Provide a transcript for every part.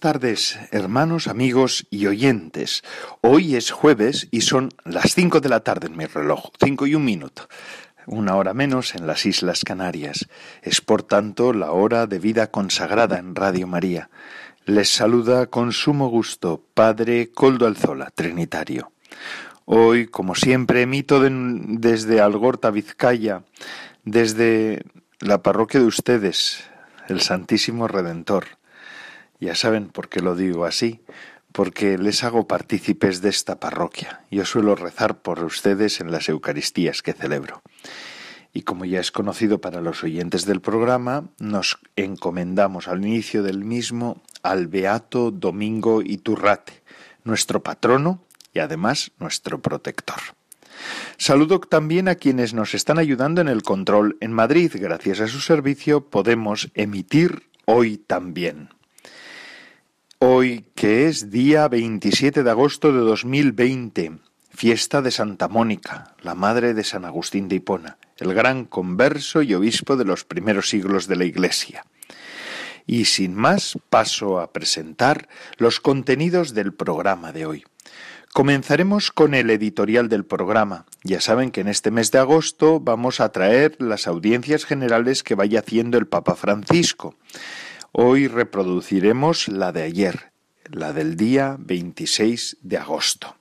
Tardes, hermanos, amigos y oyentes. Hoy es jueves y son las cinco de la tarde en mi reloj, cinco y un minuto, una hora menos en las Islas Canarias. Es por tanto la hora de vida consagrada en Radio María. Les saluda con sumo gusto Padre Coldo Alzola, Trinitario. Hoy, como siempre, emito desde Algorta, Vizcaya, desde la parroquia de ustedes, el Santísimo Redentor ya saben por qué lo digo así, porque les hago partícipes de esta parroquia. Yo suelo rezar por ustedes en las Eucaristías que celebro. Y como ya es conocido para los oyentes del programa, nos encomendamos al inicio del mismo al Beato Domingo Iturrate, nuestro patrono y además nuestro protector. Saludo también a quienes nos están ayudando en el control en Madrid. Gracias a su servicio podemos emitir hoy también. Hoy, que es día 27 de agosto de 2020, fiesta de Santa Mónica, la madre de San Agustín de Hipona, el gran converso y obispo de los primeros siglos de la Iglesia. Y sin más, paso a presentar los contenidos del programa de hoy. Comenzaremos con el editorial del programa. Ya saben que en este mes de agosto vamos a traer las audiencias generales que vaya haciendo el Papa Francisco. Hoy reproduciremos la de ayer, la del día 26 de agosto.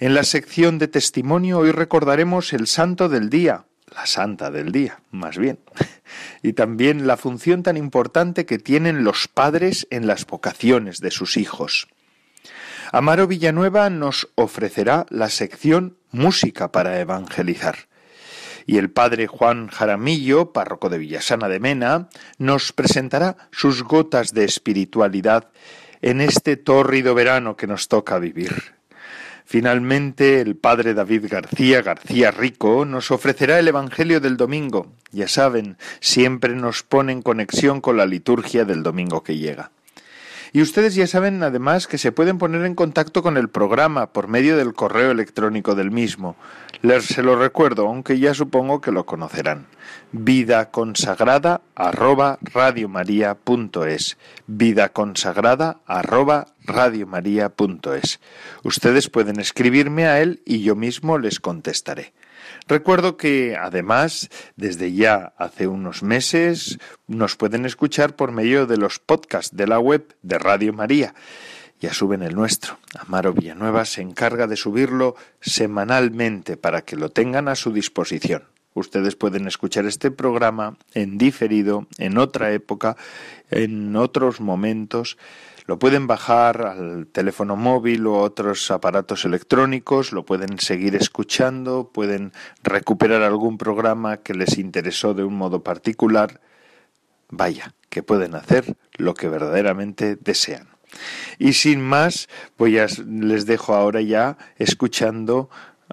En la sección de testimonio hoy recordaremos el santo del día, la santa del día, más bien, y también la función tan importante que tienen los padres en las vocaciones de sus hijos. Amaro Villanueva nos ofrecerá la sección Música para Evangelizar y el padre Juan Jaramillo, párroco de Villasana de Mena, nos presentará sus gotas de espiritualidad en este tórrido verano que nos toca vivir. Finalmente, el padre David García García Rico nos ofrecerá el Evangelio del domingo. Ya saben, siempre nos pone en conexión con la liturgia del domingo que llega. Y ustedes ya saben además que se pueden poner en contacto con el programa por medio del correo electrónico del mismo. Les se lo recuerdo, aunque ya supongo que lo conocerán. Vida consagrada arroba radiomaria.es. Vida consagrada arroba radiomaria.es. Ustedes pueden escribirme a él y yo mismo les contestaré. Recuerdo que además, desde ya hace unos meses, nos pueden escuchar por medio de los podcasts de la web de Radio María. Ya suben el nuestro. Amaro Villanueva se encarga de subirlo semanalmente para que lo tengan a su disposición. Ustedes pueden escuchar este programa en diferido, en otra época, en otros momentos lo pueden bajar al teléfono móvil o otros aparatos electrónicos, lo pueden seguir escuchando, pueden recuperar algún programa que les interesó de un modo particular. Vaya, que pueden hacer lo que verdaderamente desean. Y sin más, pues ya les dejo ahora ya escuchando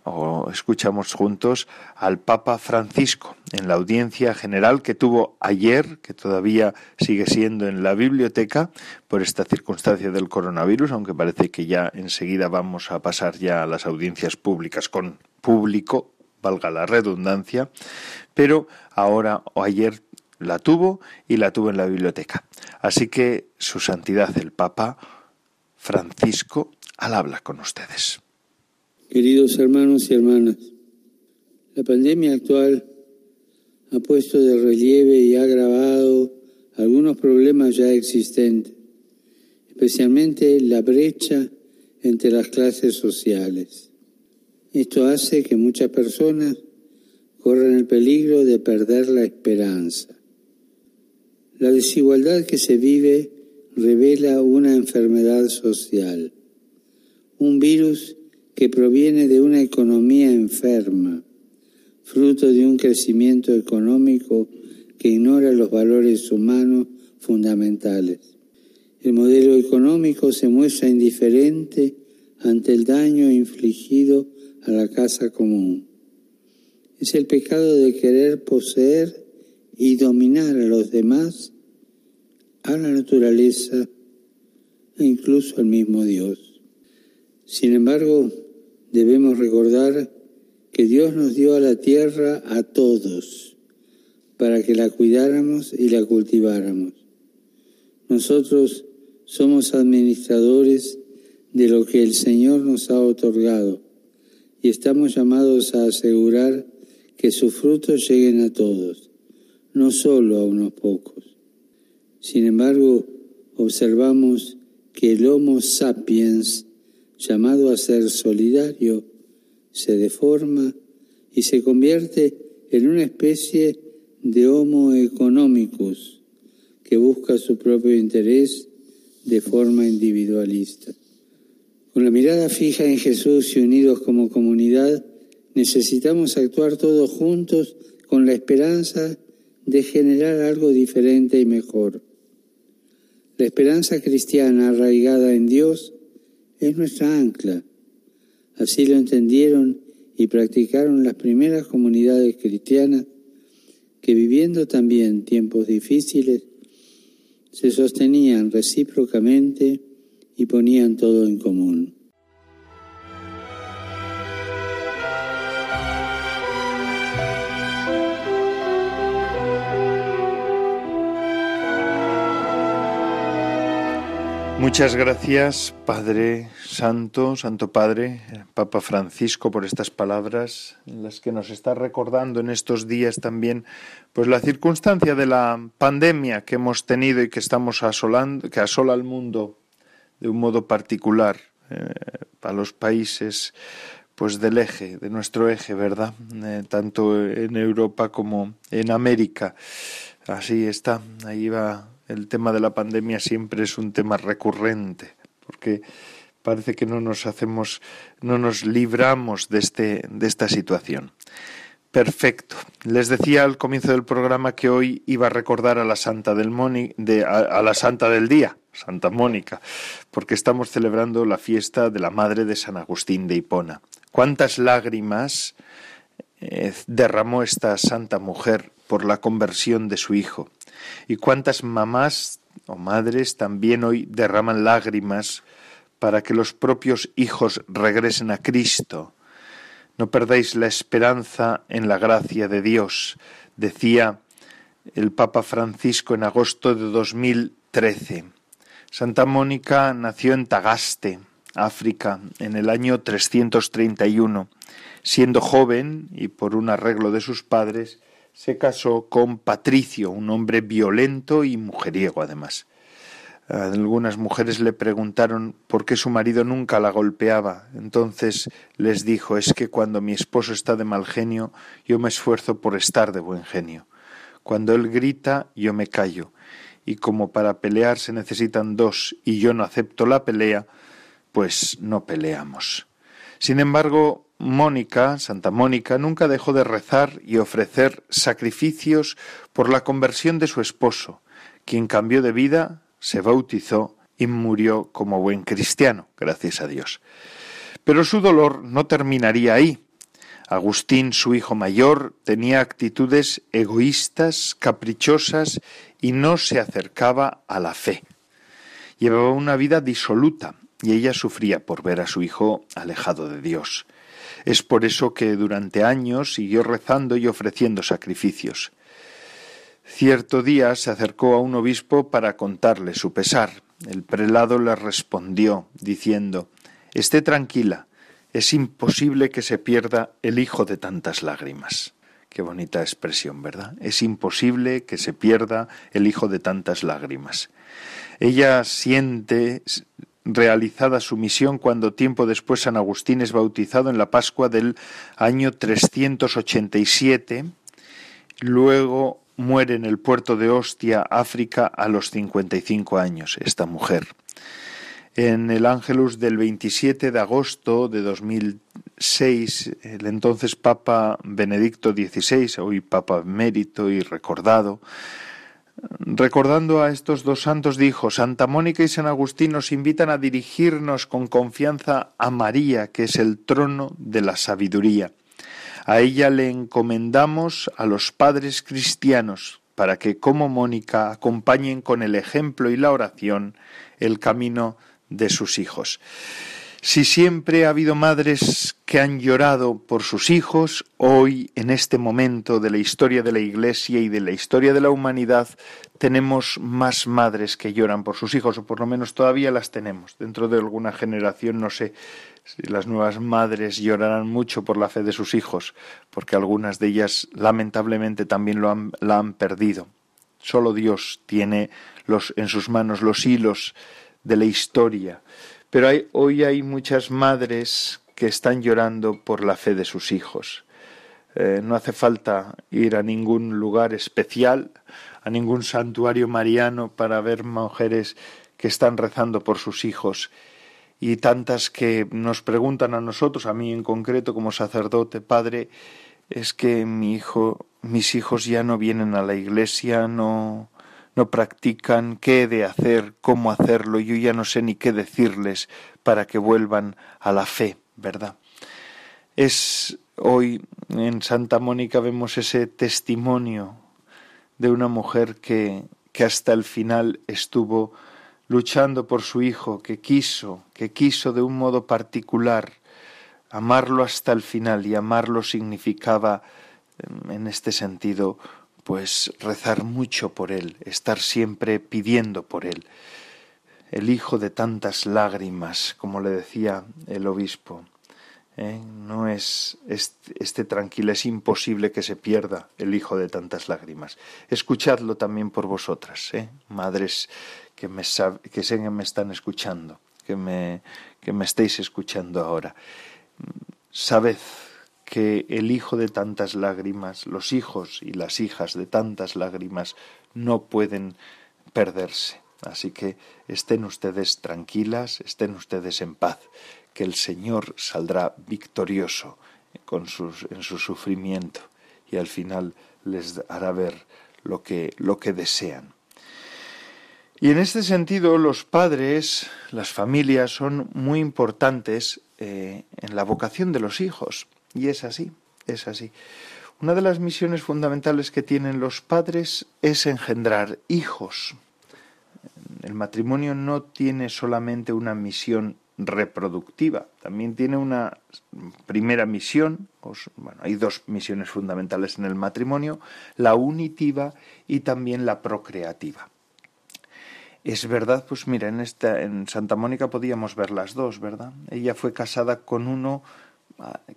o escuchamos juntos al Papa Francisco en la audiencia general que tuvo ayer, que todavía sigue siendo en la biblioteca por esta circunstancia del coronavirus, aunque parece que ya enseguida vamos a pasar ya a las audiencias públicas con público, valga la redundancia, pero ahora o ayer la tuvo y la tuvo en la biblioteca. Así que su santidad el Papa Francisco al habla con ustedes. Queridos hermanos y hermanas, la pandemia actual ha puesto de relieve y ha agravado algunos problemas ya existentes, especialmente la brecha entre las clases sociales. Esto hace que muchas personas corran el peligro de perder la esperanza. La desigualdad que se vive revela una enfermedad social, un virus que proviene de una economía enferma, fruto de un crecimiento económico que ignora los valores humanos fundamentales. El modelo económico se muestra indiferente ante el daño infligido a la casa común. Es el pecado de querer poseer y dominar a los demás, a la naturaleza e incluso al mismo Dios. Sin embargo, debemos recordar que Dios nos dio a la tierra a todos para que la cuidáramos y la cultiváramos. Nosotros somos administradores de lo que el Señor nos ha otorgado y estamos llamados a asegurar que sus frutos lleguen a todos, no solo a unos pocos. Sin embargo, observamos que el Homo sapiens, llamado a ser solidario, se deforma y se convierte en una especie de Homo economicus que busca su propio interés de forma individualista. Con la mirada fija en Jesús y unidos como comunidad, necesitamos actuar todos juntos con la esperanza de generar algo diferente y mejor. La esperanza cristiana arraigada en Dios es nuestra ancla. Así lo entendieron y practicaron las primeras comunidades cristianas que viviendo también tiempos difíciles, se sostenían recíprocamente y ponían todo en común. Muchas gracias, Padre Santo, Santo Padre, Papa Francisco, por estas palabras en las que nos está recordando en estos días también, pues la circunstancia de la pandemia que hemos tenido y que estamos asolando, que asola al mundo de un modo particular eh, a los países pues del eje, de nuestro eje, ¿verdad? Eh, tanto en Europa como en América. Así está, ahí va el tema de la pandemia siempre es un tema recurrente, porque parece que no nos hacemos, no nos libramos de este, de esta situación. Perfecto. Les decía al comienzo del programa que hoy iba a recordar a la Santa del de, a, la Santa del Día, Santa Mónica, porque estamos celebrando la fiesta de la Madre de San Agustín de Hipona. ¿Cuántas lágrimas eh, derramó esta santa mujer por la conversión de su hijo? ¿Y cuántas mamás o madres también hoy derraman lágrimas para que los propios hijos regresen a Cristo? No perdáis la esperanza en la gracia de Dios, decía el Papa Francisco en agosto de 2013. Santa Mónica nació en Tagaste, África, en el año 331. Siendo joven y por un arreglo de sus padres, se casó con Patricio, un hombre violento y mujeriego además. Algunas mujeres le preguntaron por qué su marido nunca la golpeaba. Entonces les dijo es que cuando mi esposo está de mal genio, yo me esfuerzo por estar de buen genio. Cuando él grita, yo me callo. Y como para pelear se necesitan dos y yo no acepto la pelea, pues no peleamos. Sin embargo, Mónica, Santa Mónica, nunca dejó de rezar y ofrecer sacrificios por la conversión de su esposo, quien cambió de vida, se bautizó y murió como buen cristiano, gracias a Dios. Pero su dolor no terminaría ahí. Agustín, su hijo mayor, tenía actitudes egoístas, caprichosas y no se acercaba a la fe. Llevaba una vida disoluta y ella sufría por ver a su hijo alejado de Dios. Es por eso que durante años siguió rezando y ofreciendo sacrificios. Cierto día se acercó a un obispo para contarle su pesar. El prelado le respondió, diciendo Esté tranquila, es imposible que se pierda el hijo de tantas lágrimas. Qué bonita expresión, ¿verdad? Es imposible que se pierda el hijo de tantas lágrimas. Ella siente realizada su misión cuando tiempo después San Agustín es bautizado en la Pascua del año 387, luego muere en el puerto de Ostia, África, a los 55 años, esta mujer. En el Ángelus del 27 de agosto de el entonces Papa Benedicto XVI, hoy Papa Mérito y recordado, recordando a estos dos santos, dijo, Santa Mónica y San Agustín nos invitan a dirigirnos con confianza a María, que es el trono de la sabiduría. A ella le encomendamos a los padres cristianos para que, como Mónica, acompañen con el ejemplo y la oración el camino de sus hijos. Si siempre ha habido madres que han llorado por sus hijos, hoy, en este momento de la historia de la Iglesia y de la historia de la humanidad, tenemos más madres que lloran por sus hijos, o por lo menos todavía las tenemos. Dentro de alguna generación, no sé si las nuevas madres llorarán mucho por la fe de sus hijos, porque algunas de ellas lamentablemente también lo han, la han perdido. Solo Dios tiene en sus manos los hilos de la historia pero hoy hay muchas madres que están llorando por la fe de sus hijos. Eh, no hace falta ir a ningún lugar especial, a ningún santuario mariano para ver mujeres que están rezando por sus hijos y tantas que nos preguntan a nosotros, a mí en concreto como sacerdote, padre, es que mi hijo, mis hijos ya no vienen a la iglesia, no, no practican, qué de hacer, cómo hacerlo, yo ya no sé ni qué decirles para que vuelvan a la fe, ¿verdad? Es hoy en Santa Mónica vemos ese testimonio de una mujer que, que hasta el final estuvo luchando por su hijo, que quiso, que quiso de un modo particular amarlo hasta el final y amarlo significaba en este sentido pues rezar mucho por él, estar siempre pidiendo por él. El hijo de tantas lágrimas, como le decía el obispo, ¿eh? no es este, tranquilo, es imposible que se pierda el hijo de tantas lágrimas. Escuchadlo también por vosotras, ¿eh? madres que me, que sé que me están escuchando, que me, que me estéis escuchando ahora. Sabed que el hijo de tantas lágrimas, los hijos y las hijas de tantas lágrimas no pueden perderse. Así que estén ustedes tranquilas, estén ustedes en paz, que el Señor saldrá victorioso con sus, en su sufrimiento y al final les hará ver lo que, lo que desean. Y en este sentido los padres, las familias son muy importantes eh, en la vocación de los hijos. Y es así, es así. Una de las misiones fundamentales que tienen los padres es engendrar hijos. El matrimonio no tiene solamente una misión reproductiva, también tiene una primera misión, bueno, hay dos misiones fundamentales en el matrimonio, la unitiva y también la procreativa. Es verdad, pues mira, en esta en Santa Mónica podíamos ver las dos, ¿verdad? Ella fue casada con uno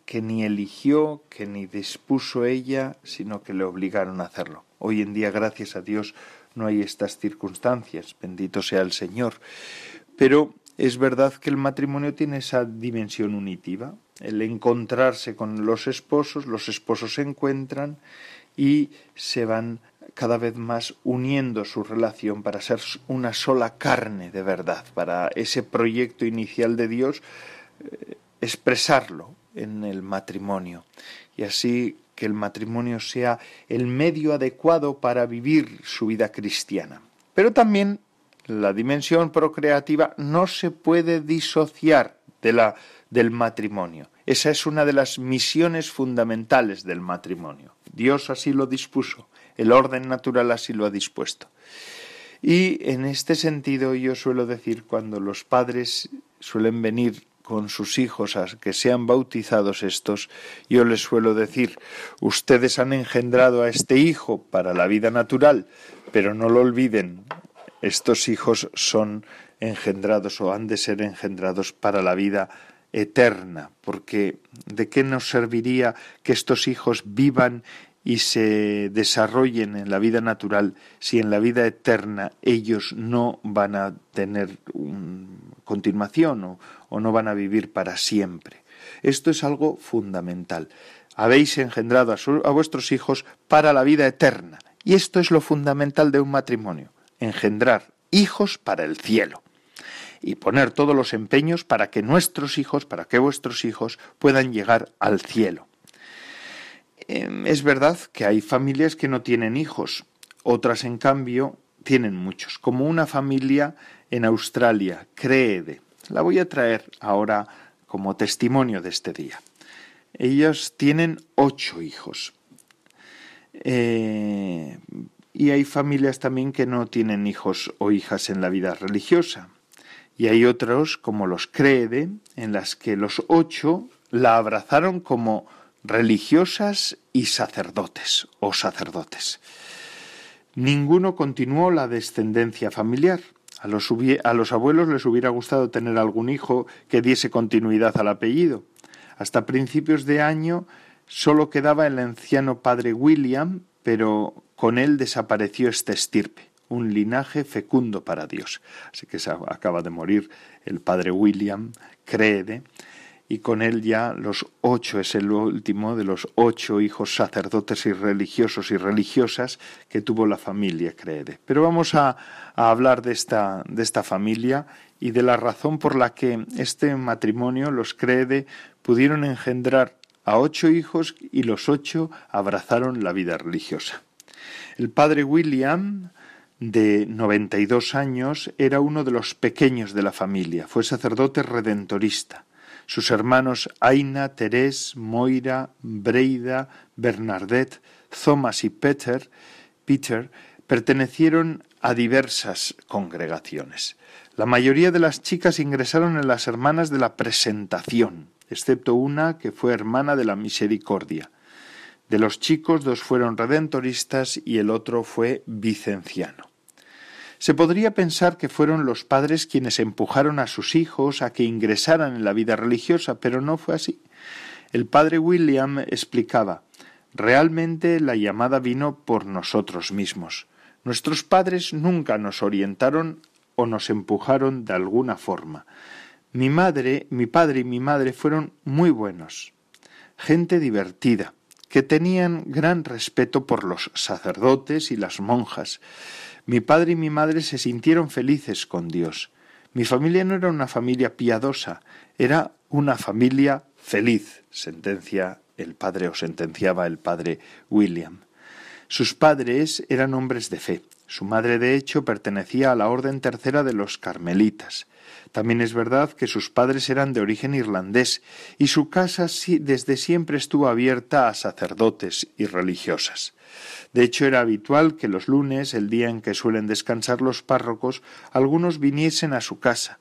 que ni eligió, que ni dispuso ella, sino que le obligaron a hacerlo. Hoy en día, gracias a Dios, no hay estas circunstancias, bendito sea el Señor. Pero es verdad que el matrimonio tiene esa dimensión unitiva, el encontrarse con los esposos, los esposos se encuentran y se van cada vez más uniendo su relación para ser una sola carne de verdad, para ese proyecto inicial de Dios eh, expresarlo en el matrimonio y así que el matrimonio sea el medio adecuado para vivir su vida cristiana. Pero también la dimensión procreativa no se puede disociar de la del matrimonio. Esa es una de las misiones fundamentales del matrimonio. Dios así lo dispuso, el orden natural así lo ha dispuesto. Y en este sentido yo suelo decir cuando los padres suelen venir con sus hijos a que sean bautizados estos, yo les suelo decir, ustedes han engendrado a este hijo para la vida natural, pero no lo olviden, estos hijos son engendrados o han de ser engendrados para la vida eterna, porque ¿de qué nos serviría que estos hijos vivan y se desarrollen en la vida natural si en la vida eterna ellos no van a tener continuación o, o no van a vivir para siempre. Esto es algo fundamental. Habéis engendrado a, vuestros hijos para la vida eterna. Y esto es lo fundamental de un matrimonio, engendrar hijos para el cielo. y poner todos los empeños para que nuestros hijos, para que vuestros hijos puedan llegar al cielo. Em, es verdad que hay familias que no tienen hijos, otras en cambio tienen muchos, como una familia en Australia, Creede. La voy a traer ahora como testimonio de este día. Ellos tienen ocho hijos. Eh, y hay familias también que no tienen hijos o hijas en la vida religiosa. Y hay otros, como los Creede, en las que los ocho la abrazaron como religiosas y sacerdotes o sacerdotes. Ninguno continuó la descendencia familiar. A los, abuelos les hubiera gustado tener algún hijo que diese continuidad al apellido. Hasta principios de año solo quedaba el anciano padre William, pero con él desapareció este estirpe, un linaje fecundo para Dios. Así que acaba de morir el padre William, cree y con él ya los ocho es el último de los ocho hijos sacerdotes y religiosos y religiosas que tuvo la familia Creede. Pero vamos a, a, hablar de esta, de esta familia y de la razón por la que este matrimonio, los Creede, pudieron engendrar a ocho hijos y los ocho abrazaron la vida religiosa. El padre William, de 92 años, era uno de los pequeños de la familia, fue sacerdote redentorista sus hermanos Aina, Terés, Moira, Breida, Bernadette, Thomas y Peter, Peter pertenecieron a diversas congregaciones. La mayoría de las chicas ingresaron en las hermanas de la presentación, excepto una que fue hermana de la misericordia. De los chicos, dos fueron redentoristas y el otro fue vicenciano. Se podría pensar que fueron los padres quienes empujaron a sus hijos a que ingresaran en la vida religiosa, pero no fue así. El padre William explicaba Realmente la llamada vino por nosotros mismos. Nuestros padres nunca nos orientaron o nos empujaron de alguna forma. Mi madre, mi padre y mi madre fueron muy buenos, gente divertida, que tenían gran respeto por los sacerdotes y las monjas, mi padre y mi madre se sintieron felices con Dios. Mi familia no era una familia piadosa, era una familia feliz, sentencia el padre o sentenciaba el padre William. Sus padres eran hombres de fe. Su madre, de hecho, pertenecía a la orden tercera de los carmelitas. También es verdad que sus padres eran de origen irlandés y su casa desde siempre estuvo abierta a sacerdotes y religiosas. De hecho, era habitual que los lunes, el día en que suelen descansar los párrocos, algunos viniesen a su casa.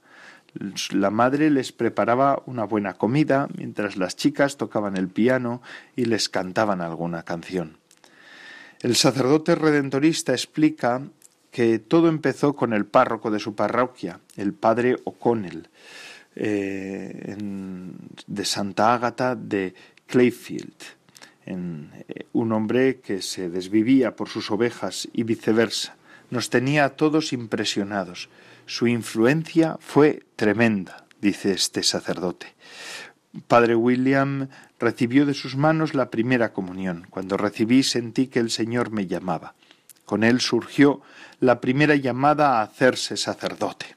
La madre les preparaba una buena comida, mientras las chicas tocaban el piano y les cantaban alguna canción. El sacerdote redentorista explica que todo empezó con el párroco de su parroquia, el padre O'Connell, eh, de Santa Ágata de Clayfield eh, un hombre que se desvivía por sus ovejas y viceversa. Nos tenía a todos impresionados. Su influencia fue tremenda, dice este sacerdote. Padre William recibió de sus manos la primera comunión. Cuando recibí sentí que el Señor me llamaba. Con él surgió la primera llamada a hacerse sacerdote.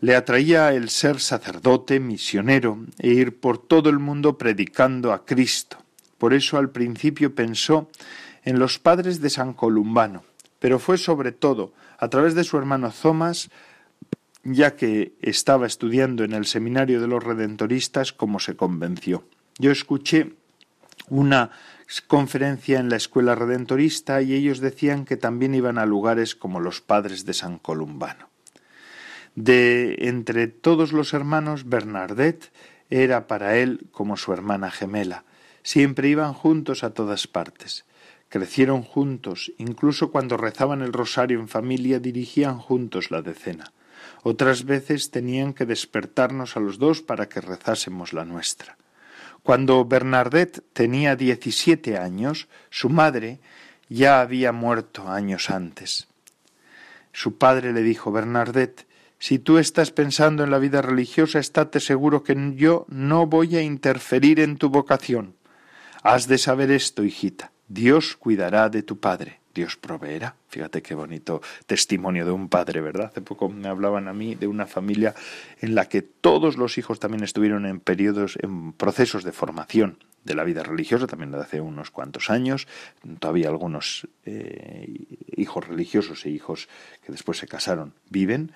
Le atraía el ser sacerdote, misionero, e ir por todo el mundo predicando a Cristo, por eso al principio pensó en los padres de San Columbano, pero fue sobre todo a través de su hermano Thomas, ya que estaba estudiando en el seminario de los redentoristas, como se convenció. Yo escuché una conferencia en la escuela redentorista y ellos decían que también iban a lugares como los padres de San Columbano. De entre todos los hermanos, Bernadette era para él como su hermana gemela, Siempre iban juntos a todas partes. Crecieron juntos, incluso cuando rezaban el rosario en familia dirigían juntos la decena. Otras veces tenían que despertarnos a los dos para que rezásemos la nuestra. Cuando Bernadette tenía diecisiete años, su madre ya había muerto años antes. Su padre le dijo Bernadette si tú estás pensando en la vida religiosa, estate seguro que yo no voy a interferir en tu vocación. Has de saber esto, hijita. Dios cuidará de tu padre. Dios proveerá. Fíjate qué bonito testimonio de un padre, ¿verdad? Hace poco me hablaban a mí de una familia en la que todos los hijos también estuvieron en periodos, en procesos de formación de la vida religiosa, también de hace unos cuantos años. Todavía algunos eh, hijos religiosos e hijos que después se casaron viven.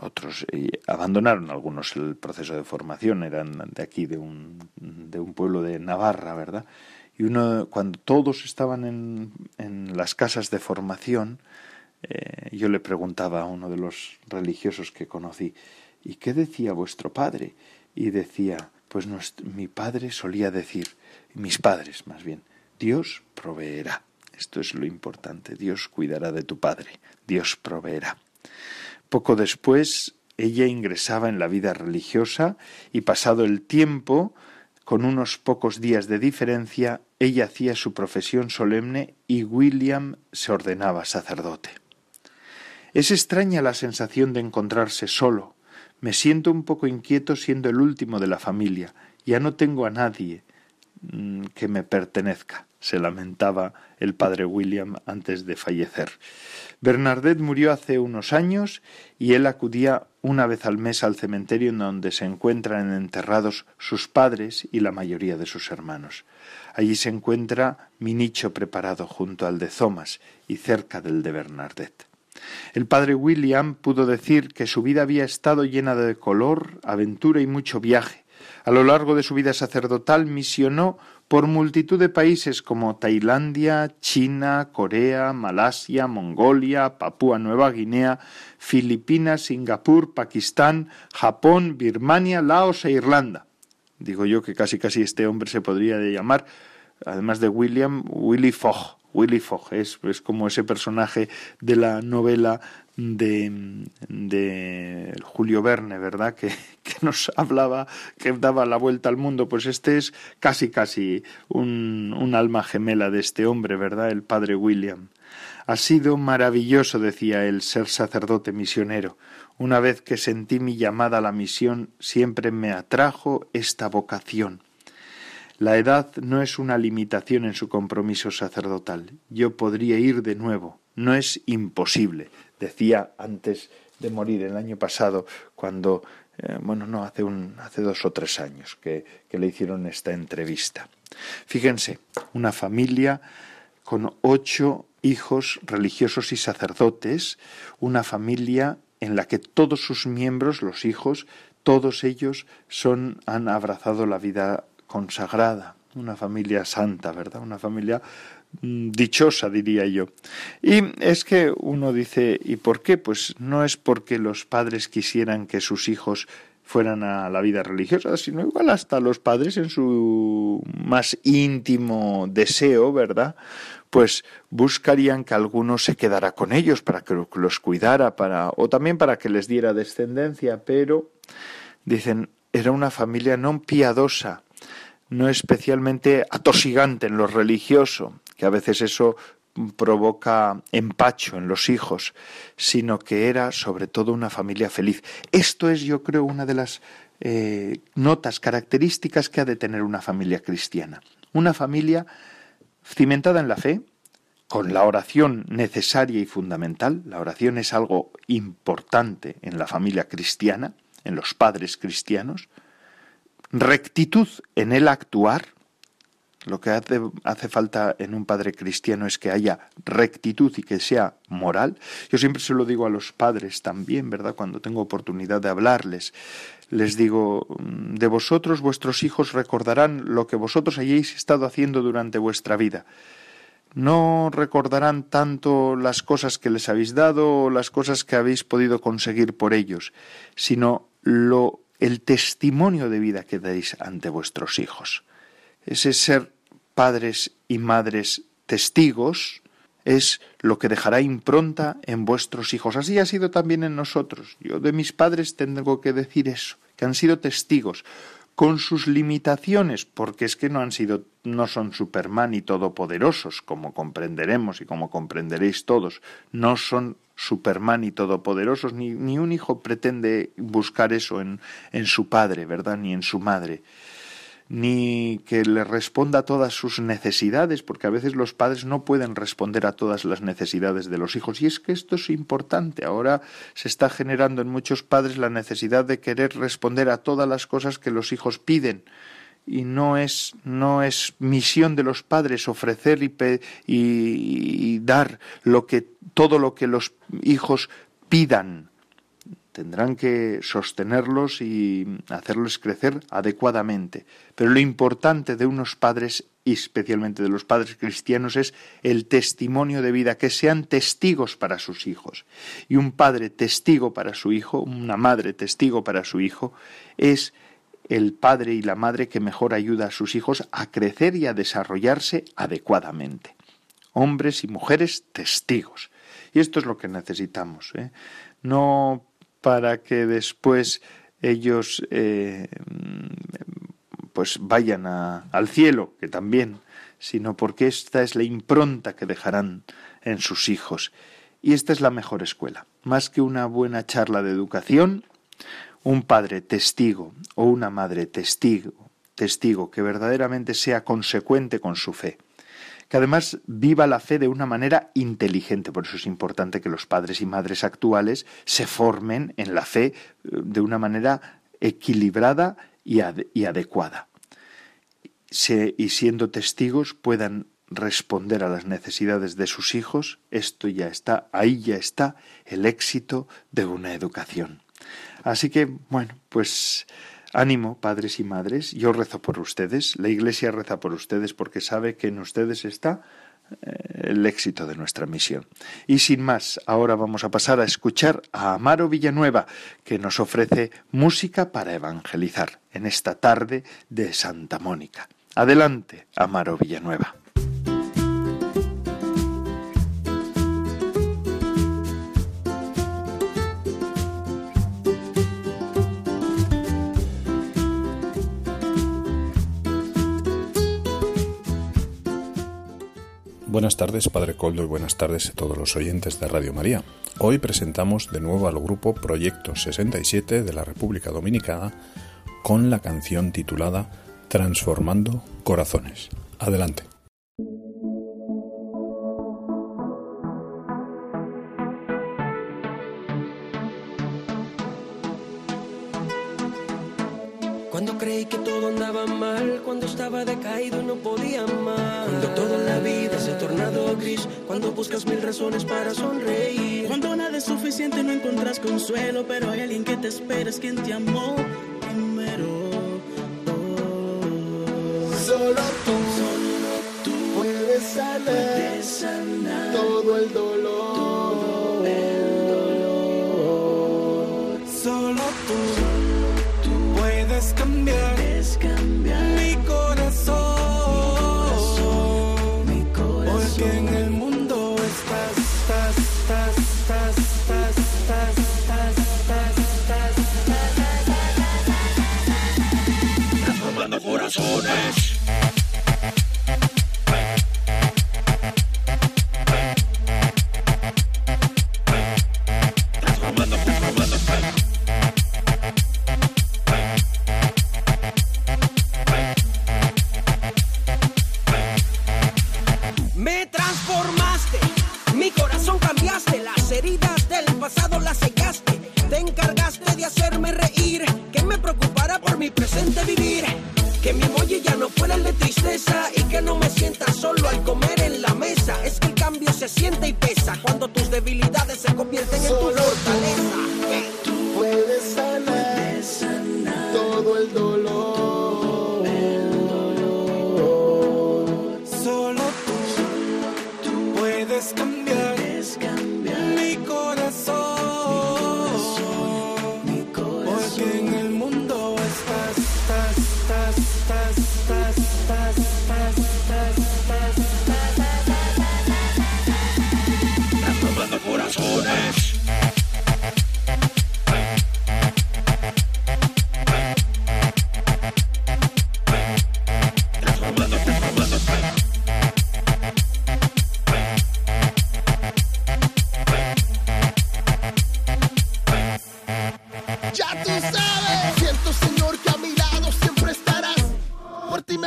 Otros eh, abandonaron algunos el proceso de formación, eran de aquí, de un, de un pueblo de Navarra, ¿verdad? Y uno, cuando todos estaban en, en las casas de formación, eh, yo le preguntaba a uno de los religiosos que conocí, ¿y qué decía vuestro padre? Y decía, pues mi padre solía decir, mis padres más bien, Dios proveerá. Esto es lo importante, Dios cuidará de tu padre, Dios proveerá. Poco después, ella ingresaba en la vida religiosa y pasado el tiempo, con unos pocos días de diferencia, ella hacía su profesión solemne y William se ordenaba sacerdote. Es extraña la sensación de encontrarse solo. Me siento un poco inquieto siendo el último de la familia. Ya no tengo a nadie mm, que me pertenezca, se lamentaba el padre William antes de fallecer. Bernadette murió hace unos años y él acudía una vez al mes al cementerio en donde se encuentran enterrados sus padres y la mayoría de sus hermanos. Allí se encuentra mi nicho preparado junto al de Thomas y cerca del de Bernadette. El padre William pudo decir que su vida había estado llena de color, aventura y mucho viaje. A lo largo de su vida sacerdotal misionó por multitud de países como Tailandia, China, Corea, Malasia, Mongolia, Papúa Nueva Guinea, Filipinas, Singapur, Pakistán, Japón, Birmania, Laos e Irlanda. Digo yo que casi casi este hombre se podría llamar, además de William, Willy Fogg. Willy Fogg es, es como ese personaje de la novela de, de Julio Verne, ¿verdad? Que, que, nos hablaba, que daba la vuelta al mundo. Pues este es casi, casi un, un alma gemela de este hombre, ¿verdad? El padre William. Ha sido maravilloso, decía él, ser sacerdote misionero. Una vez que sentí mi llamada a la misión, siempre me atrajo esta vocación. La edad no es una limitación en su compromiso sacerdotal. Yo podría ir de nuevo. No es imposible decía antes de morir el año pasado, cuando, eh, bueno, no, hace, un, hace dos o tres años que, que le hicieron esta entrevista. Fíjense, una familia con ocho hijos religiosos y sacerdotes, una familia en la que todos sus miembros, los hijos, todos ellos son, han abrazado la vida consagrada, una familia santa, ¿verdad? Una familia dichosa, diría yo. Y es que uno dice, ¿y por qué? Pues no es porque los padres quisieran que sus hijos fueran a la vida religiosa, sino igual hasta los padres en su más íntimo deseo, ¿verdad? Pues buscarían que alguno se quedara con ellos para que los cuidara, para o también para que les diera descendencia, pero dicen, era una familia no piadosa, no especialmente atosigante en lo religioso, que a veces eso provoca empacho en los hijos, sino que era sobre todo una familia feliz. Esto es, yo creo, una de las eh, notas características que ha de tener una familia cristiana. Una familia cimentada en la fe, con la oración necesaria y fundamental. La oración es algo importante en la familia cristiana, en los padres cristianos. Rectitud en el actuar, lo que hace, hace, falta en un padre cristiano es que haya rectitud y que sea moral. Yo siempre se lo digo a los padres también, ¿verdad? Cuando tengo oportunidad de hablarles, les digo, mm, de vosotros vuestros hijos recordarán lo que vosotros hayáis estado haciendo durante vuestra vida. No recordarán tanto las cosas que les habéis dado o las cosas que habéis podido conseguir por ellos, sino lo el testimonio de vida que dais ante vuestros hijos. Ese ser padres y madres testigos, es lo que dejará impronta en vuestros hijos. Así ha sido también en nosotros. Yo de mis padres tengo que decir eso, que han sido testigos, con sus limitaciones, porque es que no han sido, no son Superman y todopoderosos, como comprenderemos y como comprenderéis todos, no son Superman y todopoderosos, ni, ni un hijo pretende buscar eso en, en su padre, ¿verdad? ni en su madre ni que le responda a todas sus necesidades, porque a veces los padres no pueden responder a todas las necesidades de los hijos. Y es que esto es importante. Ahora se está generando en muchos padres la necesidad de querer responder a todas las cosas que los hijos piden y no es no es misión de los padres ofrecer y, y, dar lo que todo lo que los hijos pidan tendrán que sostenerlos y hacerlos crecer adecuadamente. Pero lo importante de unos padres, y especialmente de los padres cristianos, es el testimonio de vida, que sean testigos para sus hijos. Y un padre testigo para su hijo, una madre testigo para su hijo, es el padre y la madre que mejor ayuda a sus hijos a crecer y a desarrollarse adecuadamente. Hombres y mujeres testigos. Y esto es lo que necesitamos. ¿eh? No para que después ellos eh, pues vayan al cielo, que también, sino porque esta es la impronta que dejarán en sus hijos. Y esta es la mejor escuela. Más que una buena charla de educación, un padre testigo o una madre testigo, testigo que verdaderamente sea consecuente con su fe, que además viva la fe de una manera inteligente. Por eso es importante que los padres y madres actuales se formen en la fe eh, de una manera equilibrada y, adecuada. y siendo testigos puedan responder a las necesidades de sus hijos, esto ya está, ahí ya está el éxito de una educación. Así que, bueno, pues Ánimo, padres y madres, yo rezo por ustedes, la Iglesia reza por ustedes porque sabe que en ustedes está eh, el éxito de nuestra misión. Y sin más, ahora vamos a pasar a escuchar a Amaro Villanueva, que nos ofrece música para evangelizar en esta tarde de Santa Mónica. Adelante, Amaro Villanueva. Buenas tardes, Padre Coldo, y buenas tardes a todos los oyentes de Radio María. Hoy presentamos de nuevo al grupo Proyecto 67 de la República Dominicana con la canción titulada Transformando Corazones. Adelante. Estaba decaído y no podía más. Cuando toda la vida se ha tornado gris, cuando buscas mil razones para sonreír. Cuando nada es suficiente, no encuentras consuelo, pero hay alguien que te espera, es quien te amó primero. Solo tú, Solo tú puedes sanar, todo el dolor. Todo el dolor. Solo tú cambiar, mi corazón, corazones.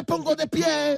pongo de pie.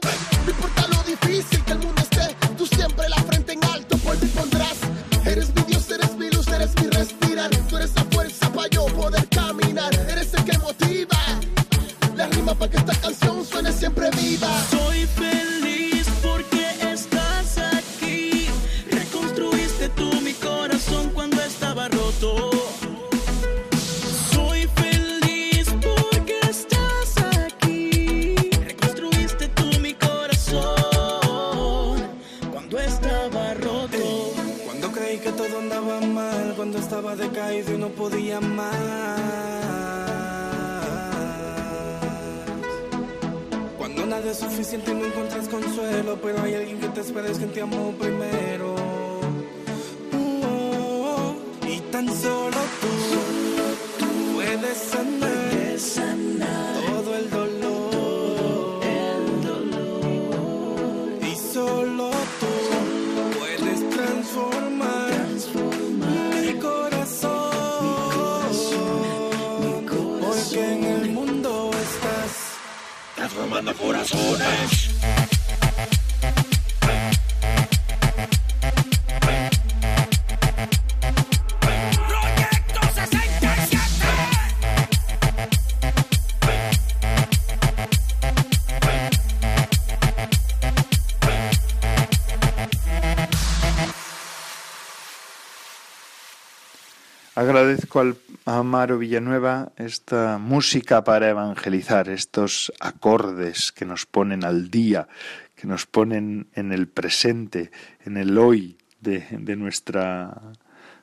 Amaro Villanueva esta música para evangelizar, estos acordes que nos ponen al día, que nos ponen en el presente, en el hoy de, de nuestra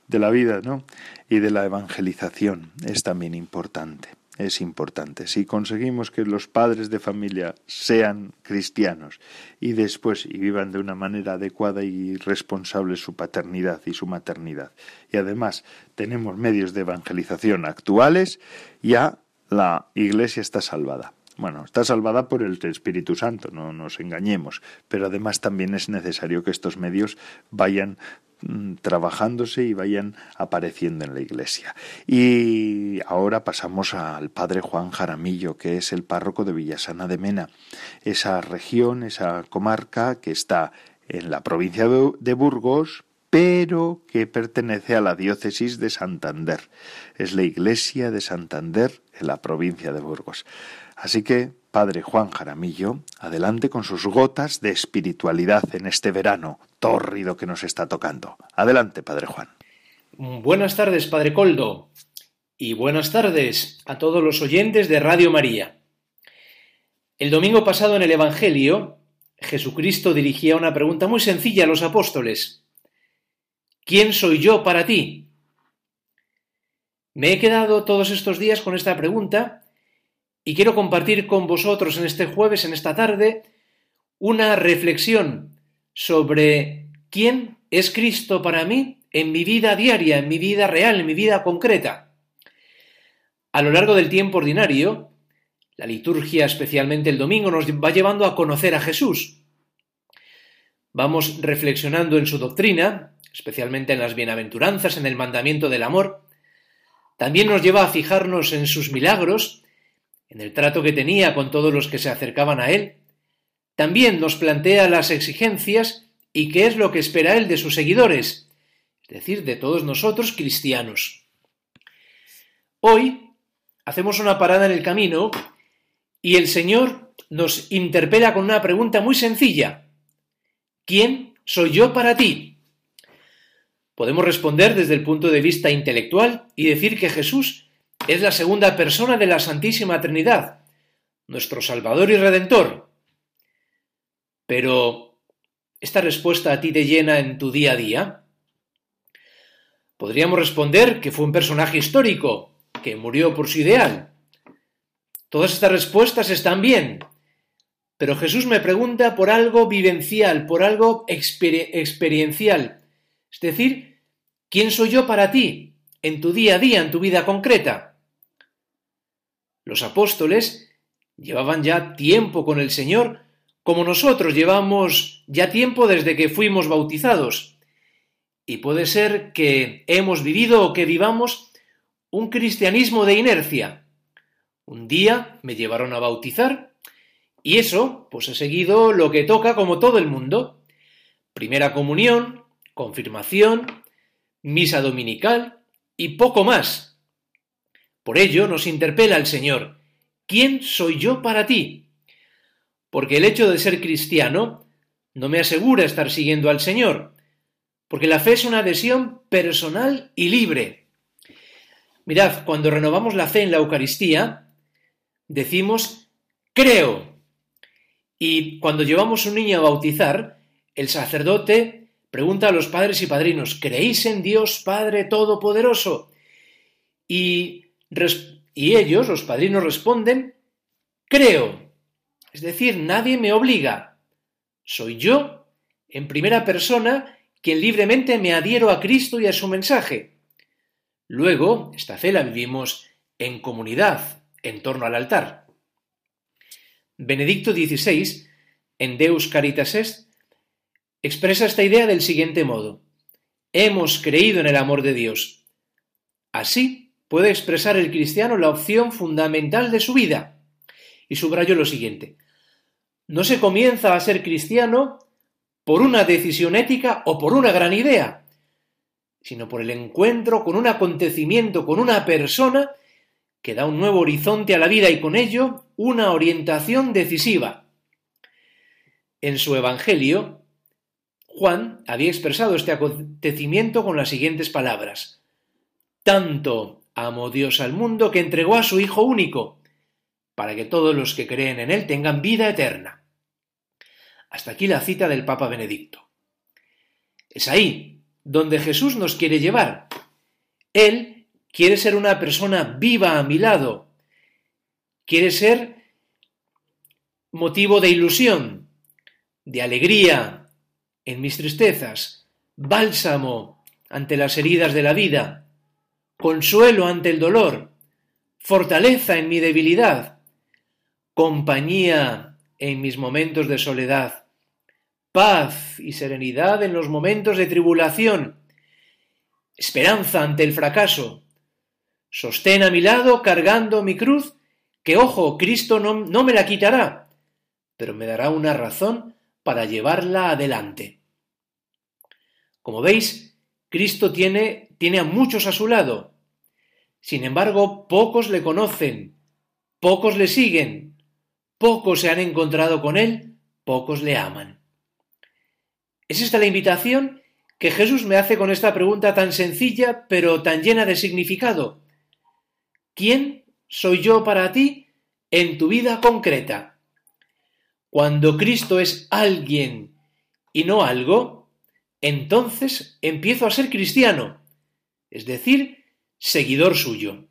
de la vida, ¿no? Y de la evangelización es también importante. Es importante. Si conseguimos que los padres de familia sean cristianos y después y vivan de una manera adecuada y responsable su paternidad y su maternidad, y además tenemos medios de evangelización actuales, ya la Iglesia está salvada. Bueno, está salvada por el Espíritu Santo, no nos engañemos, pero además también es necesario que estos medios vayan trabajándose y vayan apareciendo en la iglesia. Y ahora pasamos al padre Juan Jaramillo, que es el párroco de Villasana de Mena, esa región, esa comarca que está en la provincia de Burgos, pero que pertenece a la diócesis de Santander. Es la iglesia de Santander en la provincia de Burgos. Así que, Padre Juan Jaramillo, adelante con sus gotas de espiritualidad en este verano tórrido que nos está tocando. Adelante, Padre Juan. Buenas tardes, Padre Coldo, y buenas tardes a todos los oyentes de Radio María. El domingo pasado en el Evangelio, Jesucristo dirigía una pregunta muy sencilla a los apóstoles. ¿Quién soy yo para ti? Me he quedado todos estos días con esta pregunta y quiero compartir con vosotros en este jueves, en esta tarde, una reflexión sobre quién es Cristo para mí en mi vida diaria, en mi vida real, en mi vida concreta. A lo largo del tiempo ordinario, la liturgia, especialmente el domingo, nos va llevando a conocer a Jesús. Vamos reflexionando en su doctrina, especialmente en las bienaventuranzas, en el mandamiento del amor. También nos lleva a fijarnos en sus milagros, en el trato que tenía con todos los que se acercaban a él. También nos plantea las exigencias y qué es lo que espera él de sus seguidores, es decir, de todos nosotros cristianos. Hoy hacemos una parada en el camino y el Señor nos interpela con una pregunta muy sencilla. ¿Quién soy yo para ti? Podemos responder desde el punto de vista intelectual y decir que Jesús es la segunda persona de la Santísima Trinidad, nuestro Salvador y Redentor. Pero, ¿esta respuesta a ti te llena en tu día a día? Podríamos responder que fue un personaje histórico, que murió por su ideal. Todas estas respuestas están bien, pero Jesús me pregunta por algo vivencial, por algo exper experiencial. Es decir, ¿quién soy yo para ti en tu día a día, en tu vida concreta? Los apóstoles llevaban ya tiempo con el Señor, como nosotros llevamos ya tiempo desde que fuimos bautizados. Y puede ser que hemos vivido o que vivamos un cristianismo de inercia. Un día me llevaron a bautizar y eso, pues he seguido lo que toca como todo el mundo. Primera comunión, confirmación, misa dominical y poco más. Por ello nos interpela el Señor, ¿quién soy yo para ti? Porque el hecho de ser cristiano no me asegura estar siguiendo al Señor, porque la fe es una adhesión personal y libre. Mirad, cuando renovamos la fe en la Eucaristía, decimos creo. Y cuando llevamos un niño a bautizar, el sacerdote pregunta a los padres y padrinos, ¿creéis en Dios Padre Todopoderoso? Y, y ellos, los padrinos, responden, creo. Es decir, nadie me obliga. Soy yo, en primera persona, quien libremente me adhiero a Cristo y a su mensaje. Luego, esta fe la vivimos en comunidad, en torno al altar. Benedicto XVI, en Deus Caritas Est, expresa esta idea del siguiente modo. Hemos creído en el amor de Dios. Así puede expresar el cristiano la opción fundamental de su vida. Y subrayo lo siguiente. No se comienza a ser cristiano por una decisión ética o por una gran idea, sino por el encuentro con un acontecimiento, con una persona que da un nuevo horizonte a la vida y con ello una orientación decisiva. En su Evangelio, Juan había expresado este acontecimiento con las siguientes palabras. Tanto amó Dios al mundo que entregó a su Hijo único, para que todos los que creen en Él tengan vida eterna. Hasta aquí la cita del Papa Benedicto. Es ahí donde Jesús nos quiere llevar. Él quiere ser una persona viva a mi lado. Quiere ser motivo de ilusión, de alegría, en mis tristezas, bálsamo ante las heridas de la vida, consuelo ante el dolor, fortaleza en mi debilidad, compañía en mis momentos de soledad, paz y serenidad en los momentos de tribulación, esperanza ante el fracaso, sostén a mi lado cargando mi cruz, que ojo, Cristo no, no me la quitará, pero me dará una razón para llevarla adelante. Como veis, Cristo tiene, tiene a muchos a su lado. Sin embargo, pocos le conocen, pocos le siguen, pocos se han encontrado con él, pocos le aman. ¿Es esta la invitación que Jesús me hace con esta pregunta tan sencilla pero tan llena de significado? ¿Quién soy yo para ti en tu vida concreta? Cuando Cristo es alguien y no algo, entonces empiezo a ser cristiano, es decir, seguidor suyo.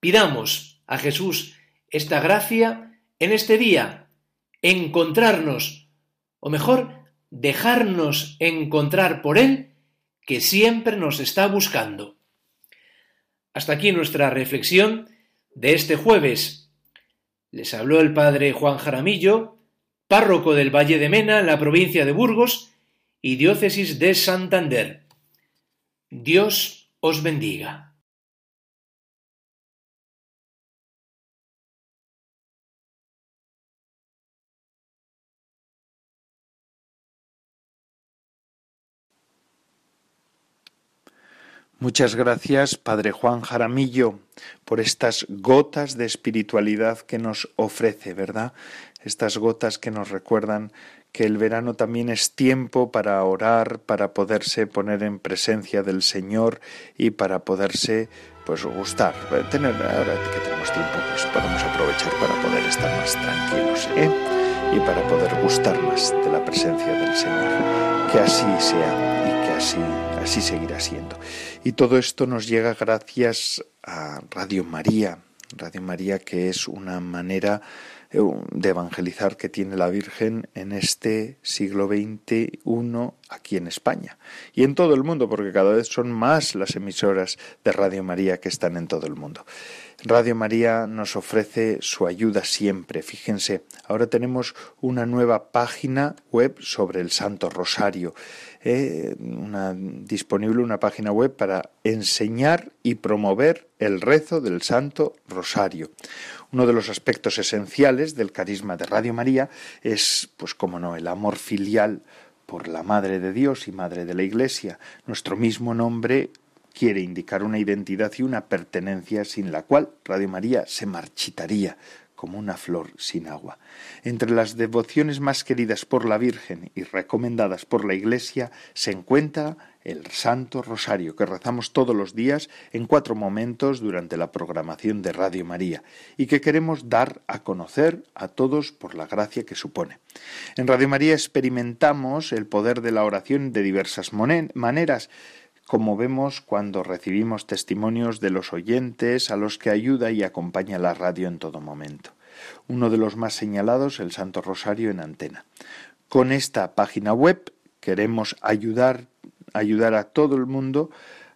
Pidamos a Jesús esta gracia en este día, encontrarnos, o mejor, dejarnos encontrar por Él, que siempre nos está buscando. Hasta aquí nuestra reflexión de este jueves les habló el padre Juan Jaramillo, párroco del Valle de Mena, en la provincia de Burgos y diócesis de Santander. Dios os bendiga. Muchas gracias, Padre Juan Jaramillo, por estas gotas de espiritualidad que nos ofrece, ¿verdad? Estas gotas que nos recuerdan que el verano también es tiempo para orar, para poderse poner en presencia del Señor y para poderse pues gustar, tener ahora que tenemos tiempo, pues podemos aprovechar para poder estar más tranquilos, ¿eh? y para poder gustar más de la presencia del Señor. Que así sea y que así así seguirá siendo. Y todo esto nos llega gracias a Radio María, Radio María que es una manera eh, de evangelizar que tiene la Virgen en este siglo XXI aquí en España y en todo el mundo, porque cada vez son más las emisoras de Radio María que están en todo el mundo. Radio María nos ofrece su ayuda siempre. Fíjense, ahora tenemos una nueva página web sobre el Santo Rosario. Eh, disponible una página web para enseñar y promover el rezo del Santo Rosario. Uno de los aspectos esenciales del carisma de Radio María es, pues como no, el amor filial por la Madre de Dios y Madre de la Iglesia. Nuestro mismo nombre quiere indicar una identidad y una pertenencia sin la cual Radio María se marchitaría como una flor sin agua. Entre las devociones más queridas por la Virgen y recomendadas por la Iglesia se encuentra el Santo Rosario, que rezamos todos los días en cuatro momentos durante la programación de Radio María y que queremos dar a conocer a todos por la gracia que supone. En Radio María experimentamos el poder de la oración de diversas maneras, como vemos cuando recibimos testimonios de los oyentes a los que ayuda y acompaña la radio en todo momento. Uno de los más señalados, el Santo Rosario en antena. Con esta página web queremos ayudar, ayudar a todo el mundo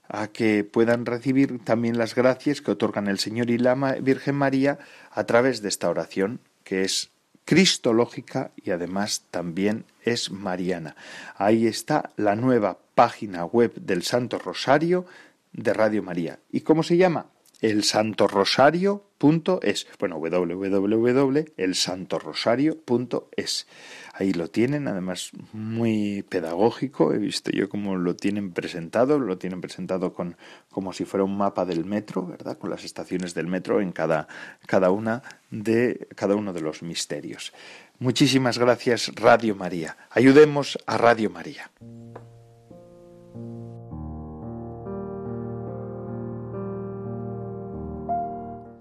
a que puedan recibir también las gracias que otorgan el Señor y la Virgen María a través de esta oración, que es cristológica y además también es mariana. Ahí está la nueva página web del Santo Rosario de Radio María. ¿Y cómo se llama? El Santo Rosario es. Bueno www.elsantorosario.es ahí lo tienen además muy pedagógico. He visto yo cómo lo tienen presentado. Lo tienen presentado con como si fuera un mapa del metro verdad con las estaciones del metro en cada cada una de cada uno de los misterios. Muchísimas gracias Radio María. Ayudemos a Radio María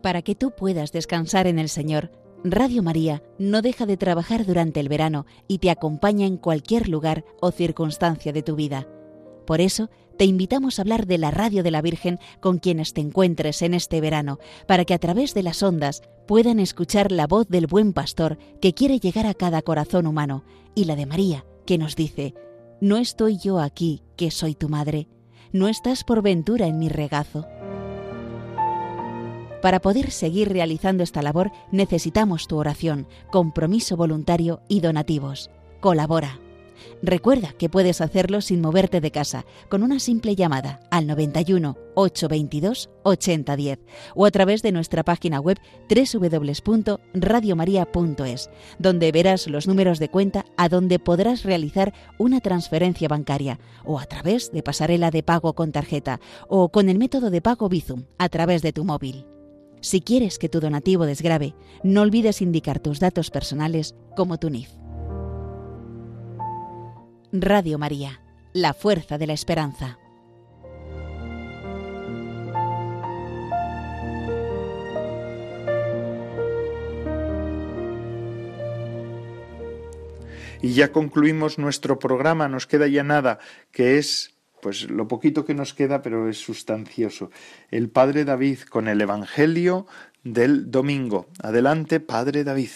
Para que tú puedas descansar en el Señor, Radio María no deja de trabajar durante el verano y te acompaña en cualquier lugar o circunstancia de tu vida. Por eso, te invitamos a hablar de la radio de la Virgen con quienes te encuentres en este verano, para que a través de las ondas puedan escuchar la voz del buen pastor que quiere llegar a cada corazón humano, y la de María, que nos dice, No estoy yo aquí, que soy tu madre, no estás por ventura en mi regazo. Para poder seguir realizando esta labor necesitamos tu oración, compromiso voluntario y donativos. Colabora. Recuerda que puedes hacerlo sin moverte de casa, con una simple llamada al 91 822 8010 o a través de nuestra página web www.radiomaria.es, donde verás los números de cuenta a donde podrás realizar una transferencia bancaria o a través de pasarela de pago con tarjeta o con el método de pago Bizum a través de tu móvil. Si quieres que tu donativo desgrabe, no olvides indicar tus datos personales como tu NIF. Radio María, la fuerza de la esperanza. Y ya concluimos nuestro programa, nos queda ya nada, que es pues lo poquito que nos queda, pero es sustancioso. El Padre David con el Evangelio del domingo. Adelante, Padre David.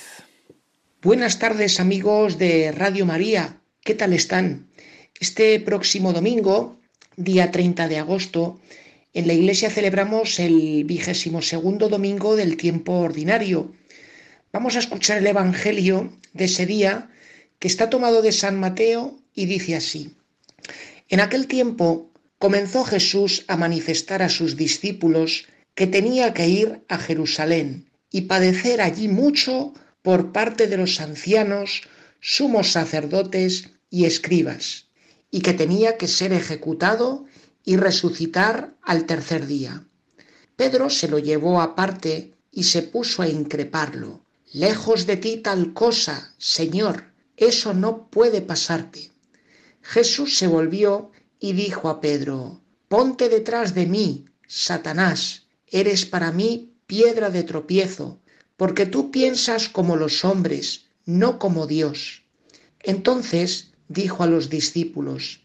Buenas tardes, amigos de Radio María. ¿Qué tal están? Este próximo domingo, día 30 de agosto, en la iglesia celebramos el vigésimo segundo domingo del tiempo ordinario. Vamos a escuchar el Evangelio de ese día que está tomado de San Mateo y dice así. En aquel tiempo comenzó Jesús a manifestar a sus discípulos que tenía que ir a Jerusalén y padecer allí mucho por parte de los ancianos, sumos sacerdotes y escribas, y que tenía que ser ejecutado y resucitar al tercer día. Pedro se lo llevó aparte y se puso a increparlo. Lejos de ti tal cosa, Señor, eso no puede pasarte. Jesús se volvió y dijo a Pedro, Ponte detrás de mí, Satanás, eres para mí piedra de tropiezo, porque tú piensas como los hombres, no como Dios. Entonces dijo a los discípulos,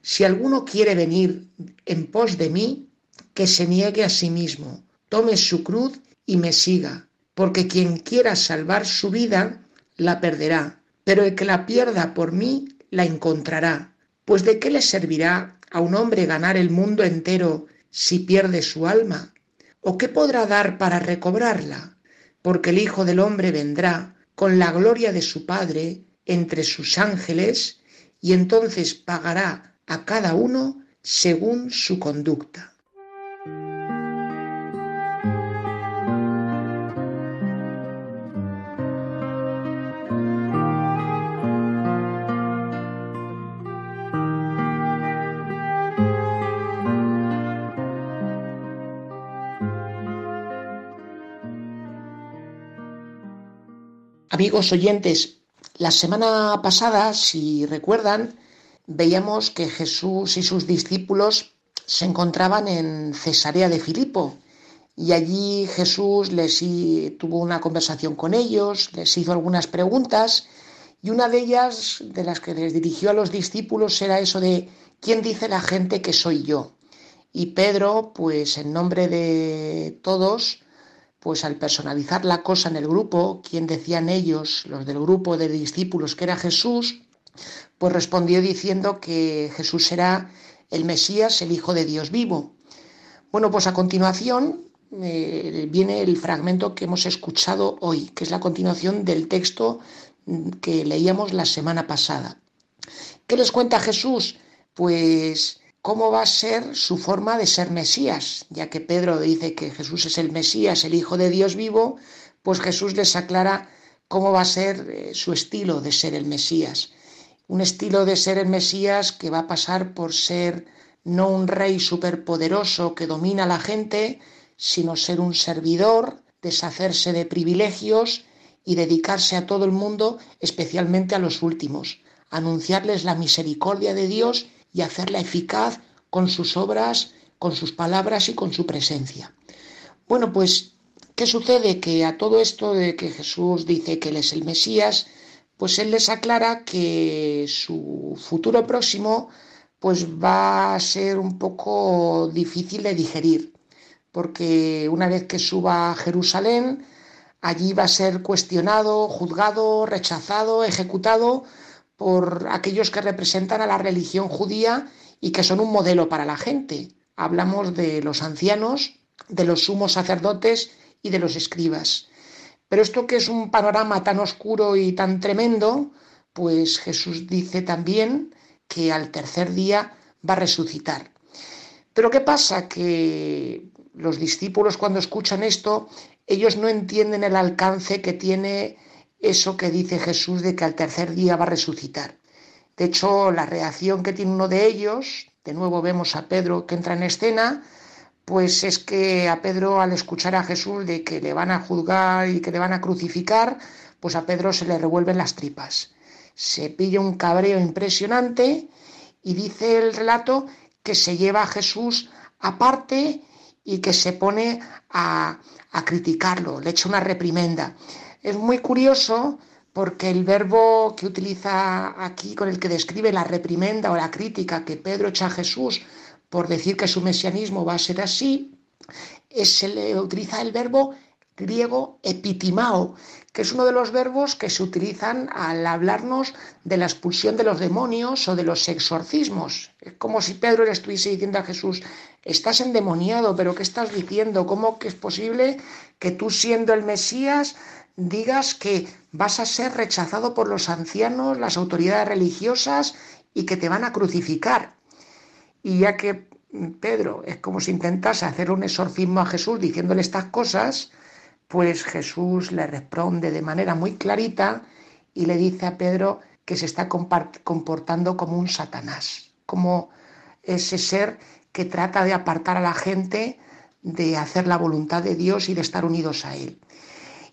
Si alguno quiere venir en pos de mí, que se niegue a sí mismo, tome su cruz y me siga, porque quien quiera salvar su vida, la perderá, pero el que la pierda por mí, la encontrará. Pues de qué le servirá a un hombre ganar el mundo entero si pierde su alma? ¿O qué podrá dar para recobrarla? Porque el Hijo del Hombre vendrá con la gloria de su Padre entre sus ángeles y entonces pagará a cada uno según su conducta. Amigos oyentes, la semana pasada, si recuerdan, veíamos que Jesús y sus discípulos se encontraban en Cesarea de Filipo y allí Jesús les tuvo una conversación con ellos, les hizo algunas preguntas y una de ellas, de las que les dirigió a los discípulos, era eso de ¿quién dice la gente que soy yo? Y Pedro, pues en nombre de todos, pues al personalizar la cosa en el grupo, ¿quién decían ellos, los del grupo de discípulos que era Jesús, pues respondió diciendo que Jesús era el Mesías, el Hijo de Dios vivo. Bueno, pues a continuación eh, viene el fragmento que hemos escuchado hoy, que es la continuación del texto que leíamos la semana pasada. ¿Qué les cuenta Jesús? Pues cómo va a ser su forma de ser Mesías, ya que Pedro dice que Jesús es el Mesías, el Hijo de Dios vivo, pues Jesús les aclara cómo va a ser eh, su estilo de ser el Mesías. Un estilo de ser el Mesías que va a pasar por ser no un rey superpoderoso que domina a la gente, sino ser un servidor, deshacerse de privilegios y dedicarse a todo el mundo, especialmente a los últimos, anunciarles la misericordia de Dios y hacerla eficaz con sus obras, con sus palabras y con su presencia. Bueno, pues, ¿qué sucede? Que a todo esto de que Jesús dice que Él es el Mesías, pues él les aclara que su futuro próximo pues va a ser un poco difícil de digerir, porque una vez que suba a Jerusalén, allí va a ser cuestionado, juzgado, rechazado, ejecutado por aquellos que representan a la religión judía y que son un modelo para la gente. Hablamos de los ancianos, de los sumos sacerdotes y de los escribas. Pero esto que es un panorama tan oscuro y tan tremendo, pues Jesús dice también que al tercer día va a resucitar. Pero ¿qué pasa? Que los discípulos cuando escuchan esto, ellos no entienden el alcance que tiene eso que dice Jesús de que al tercer día va a resucitar. De hecho, la reacción que tiene uno de ellos, de nuevo vemos a Pedro que entra en escena, pues es que a Pedro al escuchar a Jesús de que le van a juzgar y que le van a crucificar, pues a Pedro se le revuelven las tripas. Se pilla un cabreo impresionante y dice el relato que se lleva a Jesús aparte y que se pone a, a criticarlo, le echa una reprimenda. Es muy curioso porque el verbo que utiliza aquí con el que describe la reprimenda o la crítica que Pedro echa a Jesús por decir que su mesianismo va a ser así, se le utiliza el verbo griego epitimao, que es uno de los verbos que se utilizan al hablarnos de la expulsión de los demonios o de los exorcismos. Es como si Pedro le estuviese diciendo a Jesús, estás endemoniado, pero ¿qué estás diciendo? ¿Cómo que es posible que tú siendo el Mesías digas que vas a ser rechazado por los ancianos, las autoridades religiosas y que te van a crucificar? Y ya que Pedro es como si intentase hacer un exorcismo a Jesús diciéndole estas cosas, pues Jesús le responde de manera muy clarita y le dice a Pedro que se está comportando como un Satanás, como ese ser que trata de apartar a la gente de hacer la voluntad de Dios y de estar unidos a Él.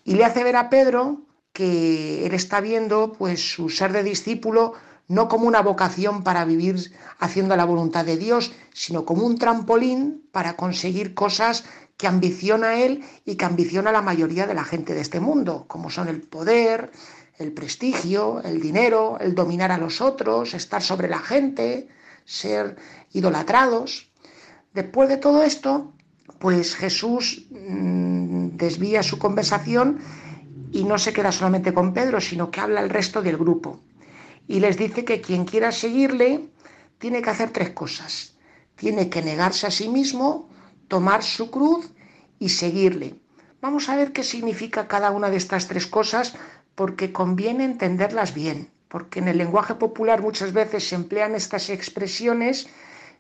Y le hace ver a Pedro que él está viendo pues su ser de discípulo no como una vocación para vivir haciendo la voluntad de Dios, sino como un trampolín para conseguir cosas que ambiciona él y que ambiciona la mayoría de la gente de este mundo, como son el poder, el prestigio, el dinero, el dominar a los otros, estar sobre la gente, ser idolatrados. Después de todo esto, pues Jesús mmm, desvía su conversación y no se queda solamente con Pedro, sino que habla al resto del grupo y les dice que quien quiera seguirle tiene que hacer tres cosas. Tiene que negarse a sí mismo, tomar su cruz y seguirle. Vamos a ver qué significa cada una de estas tres cosas porque conviene entenderlas bien, porque en el lenguaje popular muchas veces se emplean estas expresiones,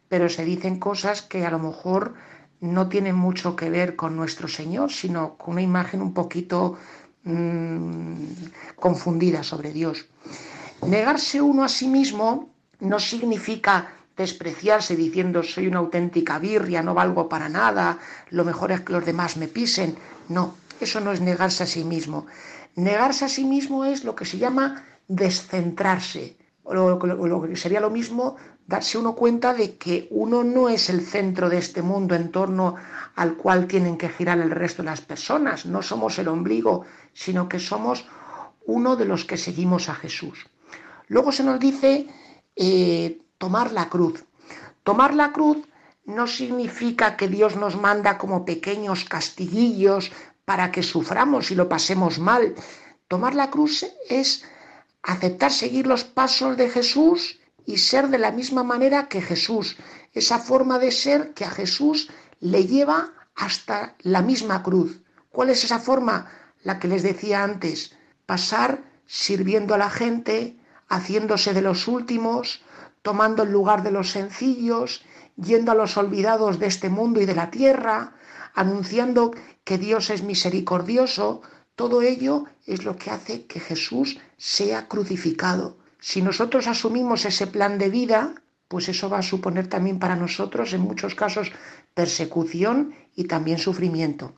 pero se dicen cosas que a lo mejor no tienen mucho que ver con nuestro Señor, sino con una imagen un poquito mmm, confundida sobre Dios. Negarse uno a sí mismo no significa despreciarse diciendo soy una auténtica birria, no valgo para nada, lo mejor es que los demás me pisen. No, eso no es negarse a sí mismo. Negarse a sí mismo es lo que se llama descentrarse, o lo, que sería lo mismo darse uno cuenta de que uno no es el centro de este mundo en torno al cual tienen que girar el resto de las personas, no somos el ombligo, sino que somos uno de los que seguimos a Jesús. Luego se nos dice eh, tomar la cruz. Tomar la cruz no significa que Dios nos manda como pequeños castiguillos para que suframos y lo pasemos mal. Tomar la cruz es aceptar seguir los pasos de Jesús y ser de la misma manera que Jesús. Esa forma de ser que a Jesús le lleva hasta la misma cruz. ¿Cuál es esa forma? La que les decía antes, pasar sirviendo a la gente, haciéndose de los últimos, tomando el lugar de los sencillos, yendo a los olvidados de este mundo y de la tierra, anunciando que Dios es misericordioso, todo ello es lo que hace que Jesús sea crucificado. Si nosotros asumimos ese plan de vida, pues eso va a suponer también para nosotros, en muchos casos, persecución y también sufrimiento.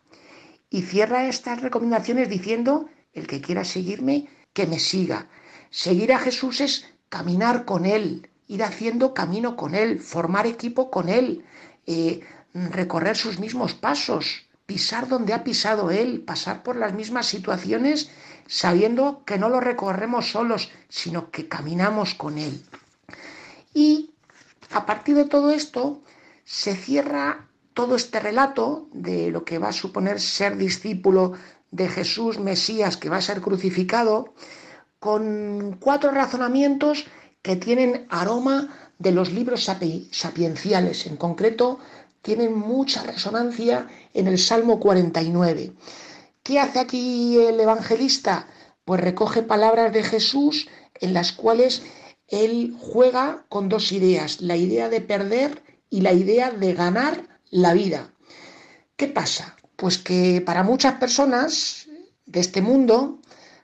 Y cierra estas recomendaciones diciendo, el que quiera seguirme, que me siga. Seguir a Jesús es caminar con Él, ir haciendo camino con Él, formar equipo con Él, eh, recorrer sus mismos pasos, pisar donde ha pisado Él, pasar por las mismas situaciones sabiendo que no lo recorremos solos, sino que caminamos con Él. Y a partir de todo esto se cierra todo este relato de lo que va a suponer ser discípulo de Jesús Mesías que va a ser crucificado, con cuatro razonamientos que tienen aroma de los libros sapienciales. En concreto, tienen mucha resonancia en el Salmo 49. ¿Qué hace aquí el evangelista? Pues recoge palabras de Jesús en las cuales él juega con dos ideas, la idea de perder y la idea de ganar la vida. ¿Qué pasa? Pues que para muchas personas de este mundo,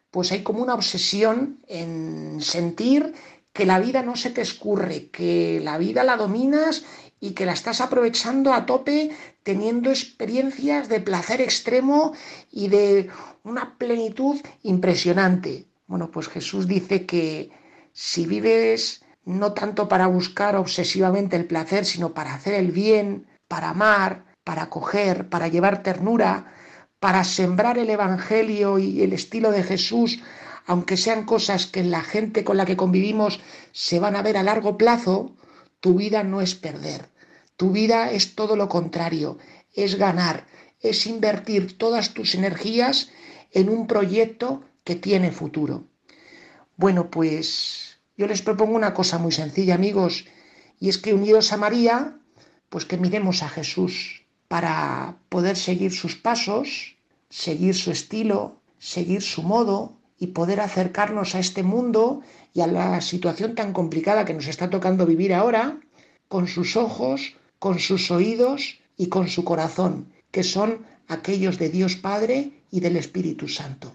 pues hay como una obsesión en sentir que la vida no se te escurre, que la vida la dominas y que la estás aprovechando a tope teniendo experiencias de placer extremo y de una plenitud impresionante. Bueno, pues Jesús dice que si vives no tanto para buscar obsesivamente el placer, sino para hacer el bien, para amar, para acoger, para llevar ternura, para sembrar el Evangelio y el estilo de Jesús aunque sean cosas que en la gente con la que convivimos se van a ver a largo plazo, tu vida no es perder. Tu vida es todo lo contrario, es ganar, es invertir todas tus energías en un proyecto que tiene futuro. Bueno, pues yo les propongo una cosa muy sencilla, amigos, y es que unidos a María, pues que miremos a Jesús para poder seguir sus pasos, seguir su estilo, seguir su modo, y poder acercarnos a este mundo y a la situación tan complicada que nos está tocando vivir ahora, con sus ojos, con sus oídos y con su corazón, que son aquellos de Dios Padre y del Espíritu Santo.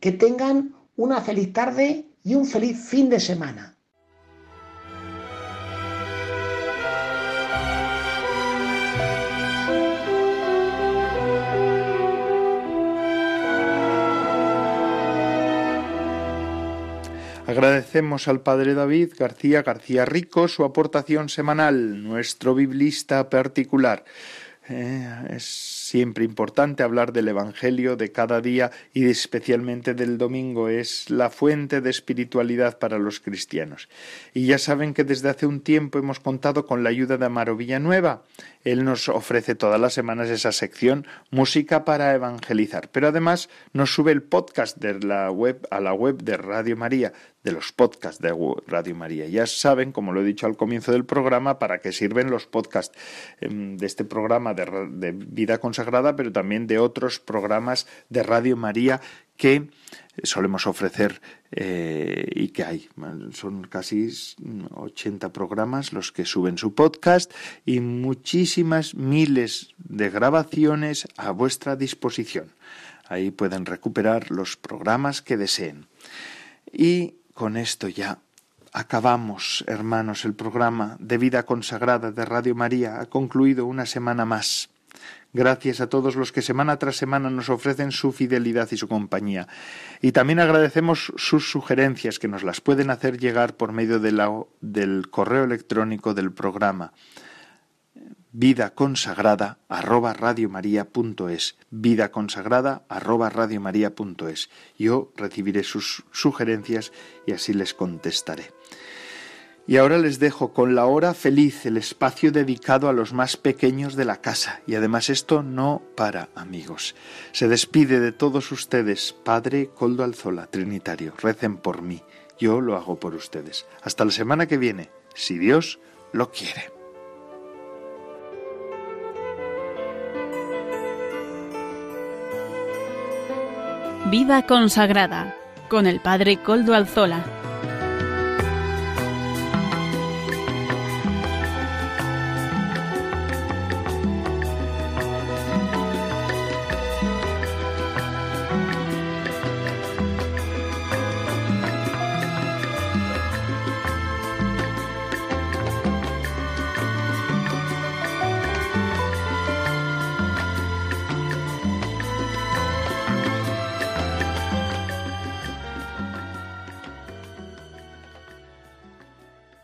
Que tengan una feliz tarde y un feliz fin de semana. Agradecemos al padre David García García Rico su aportación semanal, nuestro biblista particular. Eh, es siempre importante hablar del Evangelio de cada día y especialmente del domingo. Es la fuente de espiritualidad para los cristianos. Y ya saben que desde hace un tiempo hemos contado con la ayuda de Amaro Villanueva. Él nos ofrece todas las semanas esa sección Música para Evangelizar. Pero además nos sube el podcast de la web a la web de Radio María de los podcasts de Radio María. Ya saben, como lo he dicho al comienzo del programa, para qué sirven los podcasts em, de este programa de, vida consagrada, pero también de otros programas de Radio María que solemos ofrecer eh, y que hay. Son casi 80 programas los que suben su podcast y muchísimas miles de grabaciones a vuestra disposición. Ahí pueden recuperar los programas que deseen. Y con esto ya acabamos, hermanos, el programa de vida consagrada de Radio María. Ha concluido una semana más. Gracias a todos los que semana tras semana nos ofrecen su fidelidad y su compañía. Y también agradecemos sus sugerencias que nos las pueden hacer llegar por medio del correo electrónico del programa vida consagrada arroba radiomaria.es vida consagrada yo recibiré sus sugerencias y así les contestaré y ahora les dejo con la hora feliz el espacio dedicado a los más pequeños de la casa. Y además esto no para amigos. Se despide de todos ustedes padre Coldo Alzola Trinitario. Recen por mí. Yo lo hago por ustedes. Hasta la semana que viene si Dios lo quiere. Vida consagrada con el Padre Coldo Alzola.